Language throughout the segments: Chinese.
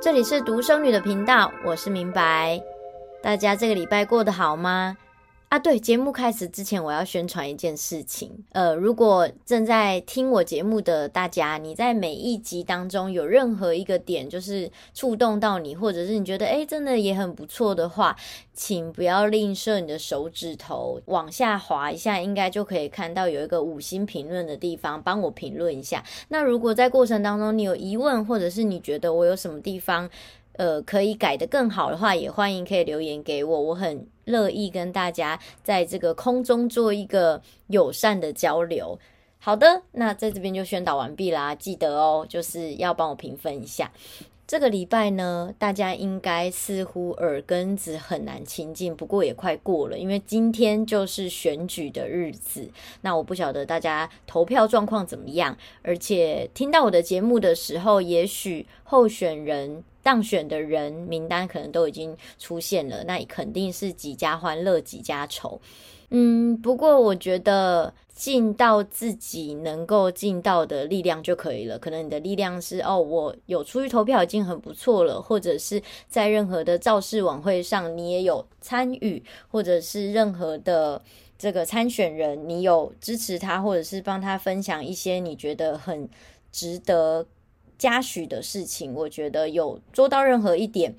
这里是独生女的频道，我是明白。大家这个礼拜过得好吗？啊，对，节目开始之前，我要宣传一件事情。呃，如果正在听我节目的大家，你在每一集当中有任何一个点就是触动到你，或者是你觉得诶真的也很不错的话，请不要吝啬你的手指头，往下滑一下，应该就可以看到有一个五星评论的地方，帮我评论一下。那如果在过程当中你有疑问，或者是你觉得我有什么地方，呃，可以改得更好的话，也欢迎可以留言给我，我很乐意跟大家在这个空中做一个友善的交流。好的，那在这边就宣导完毕啦，记得哦，就是要帮我评分一下。这个礼拜呢，大家应该似乎耳根子很难清净，不过也快过了，因为今天就是选举的日子。那我不晓得大家投票状况怎么样，而且听到我的节目的时候，也许候选人。当选的人名单可能都已经出现了，那肯定是几家欢乐几家愁。嗯，不过我觉得尽到自己能够尽到的力量就可以了。可能你的力量是哦，我有出去投票已经很不错了，或者是在任何的造势晚会上你也有参与，或者是任何的这个参选人你有支持他，或者是帮他分享一些你觉得很值得。嘉许的事情，我觉得有做到任何一点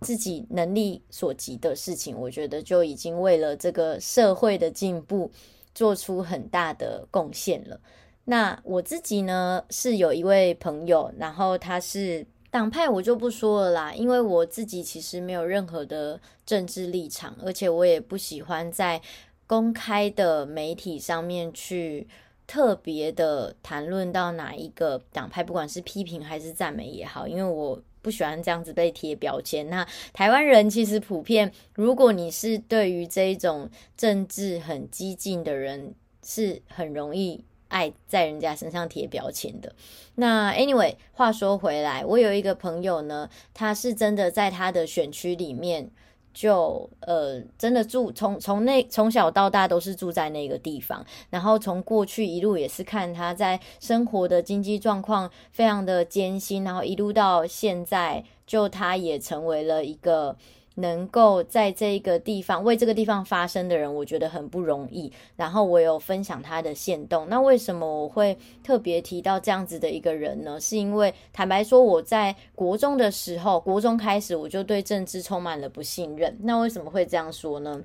自己能力所及的事情，我觉得就已经为了这个社会的进步做出很大的贡献了。那我自己呢，是有一位朋友，然后他是党派，我就不说了啦，因为我自己其实没有任何的政治立场，而且我也不喜欢在公开的媒体上面去。特别的谈论到哪一个党派，不管是批评还是赞美也好，因为我不喜欢这样子被贴标签。那台湾人其实普遍，如果你是对于这一种政治很激进的人，是很容易爱在人家身上贴标签的。那 anyway，话说回来，我有一个朋友呢，他是真的在他的选区里面。就呃，真的住从从那从小到大都是住在那个地方，然后从过去一路也是看他在生活的经济状况非常的艰辛，然后一路到现在，就他也成为了一个。能够在这个地方为这个地方发声的人，我觉得很不容易。然后我有分享他的限动。那为什么我会特别提到这样子的一个人呢？是因为坦白说，我在国中的时候，国中开始我就对政治充满了不信任。那为什么会这样说呢？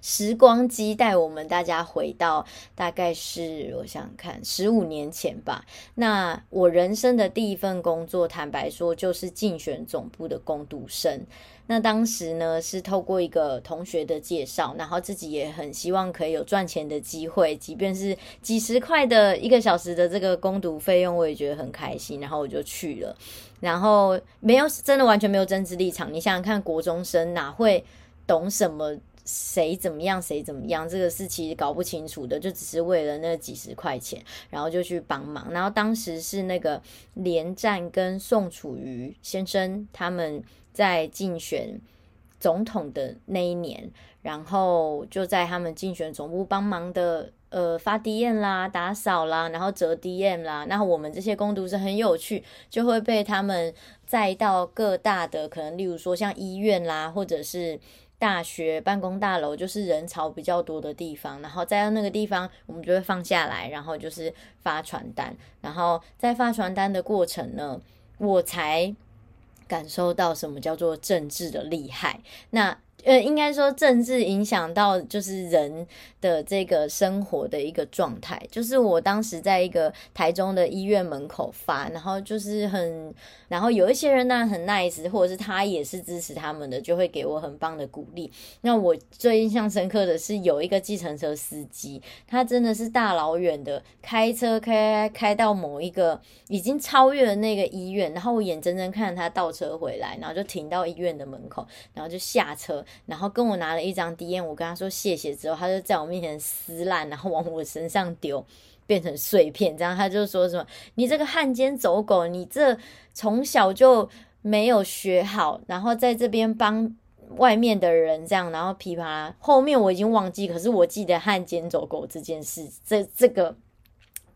时光机带我们大家回到大概是我想看十五年前吧。那我人生的第一份工作，坦白说就是竞选总部的工读生。那当时呢，是透过一个同学的介绍，然后自己也很希望可以有赚钱的机会，即便是几十块的一个小时的这个攻读费用，我也觉得很开心，然后我就去了。然后没有真的完全没有政治立场，你想想看，国中生哪会懂什么谁怎么样谁怎么样？这个是其实搞不清楚的，就只是为了那几十块钱，然后就去帮忙。然后当时是那个连战跟宋楚瑜先生他们。在竞选总统的那一年，然后就在他们竞选总部帮忙的，呃，发 DM 啦、打扫啦，然后折 DM 啦。然后我们这些工读生很有趣，就会被他们载到各大的，可能例如说像医院啦，或者是大学办公大楼，就是人潮比较多的地方。然后再到那个地方，我们就会放下来，然后就是发传单。然后在发传单的过程呢，我才。感受到什么叫做政治的厉害？那。呃，应该说政治影响到就是人的这个生活的一个状态。就是我当时在一个台中的医院门口发，然后就是很，然后有一些人呢很 nice，或者是他也是支持他们的，就会给我很棒的鼓励。那我最印象深刻的是有一个计程车司机，他真的是大老远的开车开开到某一个已经超越了那个医院，然后我眼睁睁看着他倒车回来，然后就停到医院的门口，然后就下车。然后跟我拿了一张 DM，我跟他说谢谢之后，他就在我面前撕烂，然后往我身上丢，变成碎片。这样他就说什么：“你这个汉奸走狗，你这从小就没有学好，然后在这边帮外面的人这样，然后噼啪。”后面我已经忘记，可是我记得汉奸走狗这件事，这这个。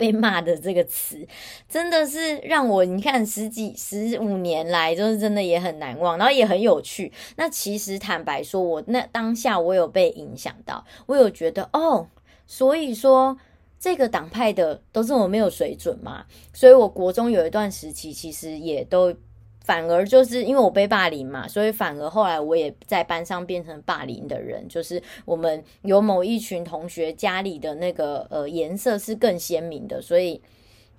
被骂的这个词，真的是让我你看十几十五年来，就是真的也很难忘，然后也很有趣。那其实坦白说，我那当下我有被影响到，我有觉得哦，所以说这个党派的都是我没有水准嘛。所以我国中有一段时期，其实也都。反而就是因为我被霸凌嘛，所以反而后来我也在班上变成霸凌的人。就是我们有某一群同学家里的那个呃颜色是更鲜明的，所以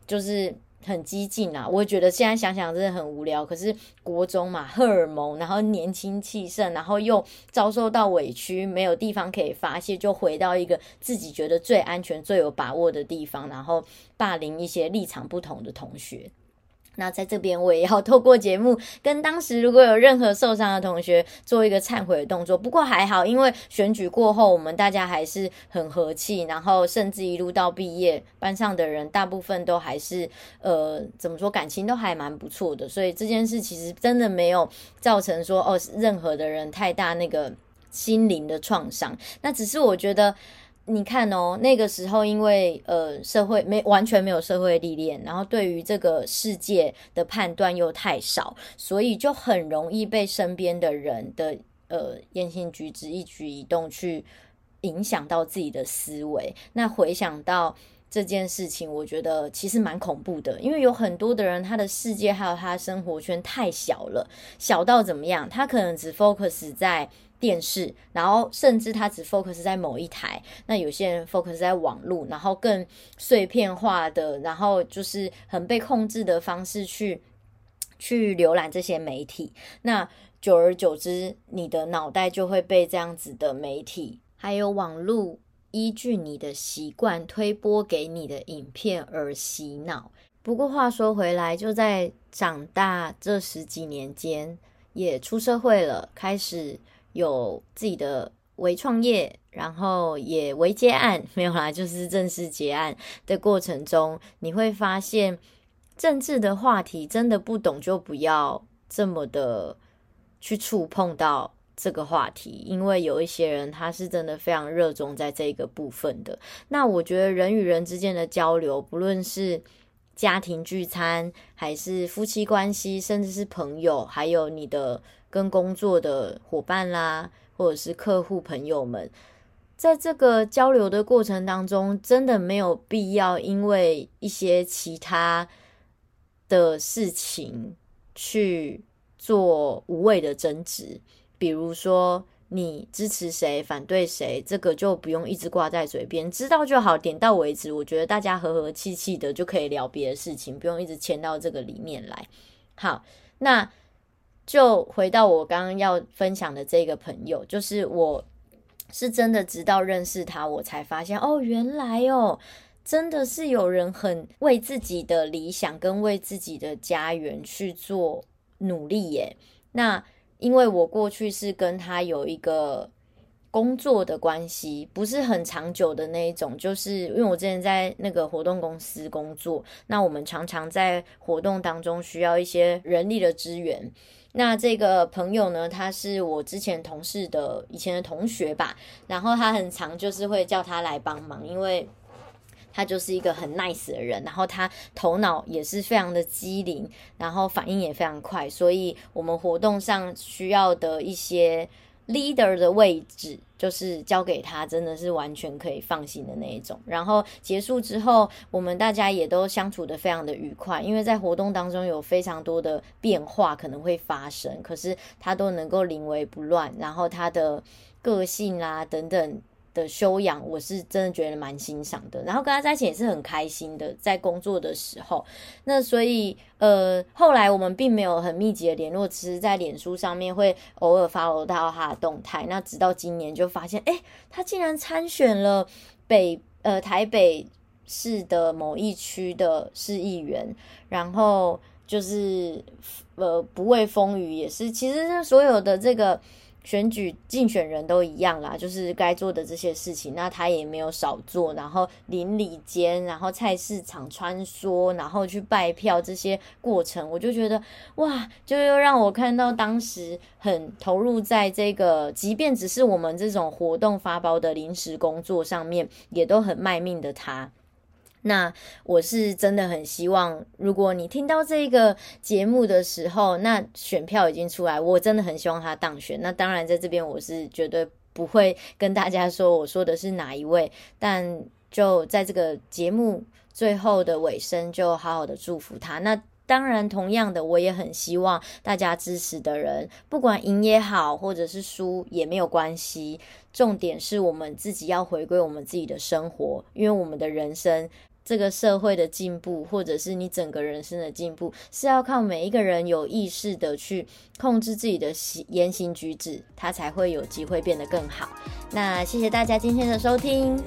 就是很激进啊。我觉得现在想想真的很无聊。可是国中嘛，荷尔蒙，然后年轻气盛，然后又遭受到委屈，没有地方可以发泄，就回到一个自己觉得最安全、最有把握的地方，然后霸凌一些立场不同的同学。那在这边，我也要透过节目跟当时如果有任何受伤的同学做一个忏悔的动作。不过还好，因为选举过后，我们大家还是很和气，然后甚至一路到毕业，班上的人大部分都还是呃，怎么说，感情都还蛮不错的。所以这件事其实真的没有造成说哦，任何的人太大那个心灵的创伤。那只是我觉得。你看哦，那个时候因为呃社会没完全没有社会历练，然后对于这个世界的判断又太少，所以就很容易被身边的人的呃言行举止、一举一动去影响到自己的思维。那回想到这件事情，我觉得其实蛮恐怖的，因为有很多的人他的世界还有他的生活圈太小了，小到怎么样？他可能只 focus 在。电视，然后甚至他只 focus 在某一台，那有些人 focus 在网络，然后更碎片化的，然后就是很被控制的方式去去浏览这些媒体。那久而久之，你的脑袋就会被这样子的媒体还有网络依据你的习惯推播给你的影片而洗脑。不过话说回来，就在长大这十几年间，也出社会了，开始。有自己的微创业，然后也微接案，没有啦，就是正式结案的过程中，你会发现政治的话题真的不懂就不要这么的去触碰到这个话题，因为有一些人他是真的非常热衷在这个部分的。那我觉得人与人之间的交流，不论是家庭聚餐，还是夫妻关系，甚至是朋友，还有你的。跟工作的伙伴啦，或者是客户朋友们，在这个交流的过程当中，真的没有必要因为一些其他的事情去做无谓的争执。比如说，你支持谁，反对谁，这个就不用一直挂在嘴边，知道就好，点到为止。我觉得大家和和气气的就可以聊别的事情，不用一直牵到这个里面来。好，那。就回到我刚刚要分享的这个朋友，就是我是真的直到认识他，我才发现哦，原来哦，真的是有人很为自己的理想跟为自己的家园去做努力耶。那因为我过去是跟他有一个工作的关系，不是很长久的那一种，就是因为我之前在那个活动公司工作，那我们常常在活动当中需要一些人力的支援。那这个朋友呢，他是我之前同事的以前的同学吧，然后他很常就是会叫他来帮忙，因为他就是一个很 nice 的人，然后他头脑也是非常的机灵，然后反应也非常快，所以我们活动上需要的一些。leader 的位置就是交给他，真的是完全可以放心的那一种。然后结束之后，我们大家也都相处得非常的愉快，因为在活动当中有非常多的变化可能会发生，可是他都能够临危不乱，然后他的个性啊等等。的修养，我是真的觉得蛮欣赏的。然后跟他在一起也是很开心的，在工作的时候。那所以，呃，后来我们并没有很密集的联络，只是在脸书上面会偶尔发到他的动态。那直到今年就发现，哎，他竟然参选了北呃台北市的某一区的市议员，然后就是呃不畏风雨，也是其实所有的这个。选举竞选人都一样啦，就是该做的这些事情，那他也没有少做。然后邻里间，然后菜市场穿梭，然后去拜票这些过程，我就觉得哇，就又让我看到当时很投入在这个，即便只是我们这种活动发包的临时工作上面，也都很卖命的他。那我是真的很希望，如果你听到这个节目的时候，那选票已经出来，我真的很希望他当选。那当然，在这边我是绝对不会跟大家说我说的是哪一位，但就在这个节目最后的尾声，就好好的祝福他。那当然，同样的，我也很希望大家支持的人，不管赢也好，或者是输也没有关系。重点是我们自己要回归我们自己的生活，因为我们的人生。这个社会的进步，或者是你整个人生的进步，是要靠每一个人有意识的去控制自己的言行举止，他才会有机会变得更好。那谢谢大家今天的收听。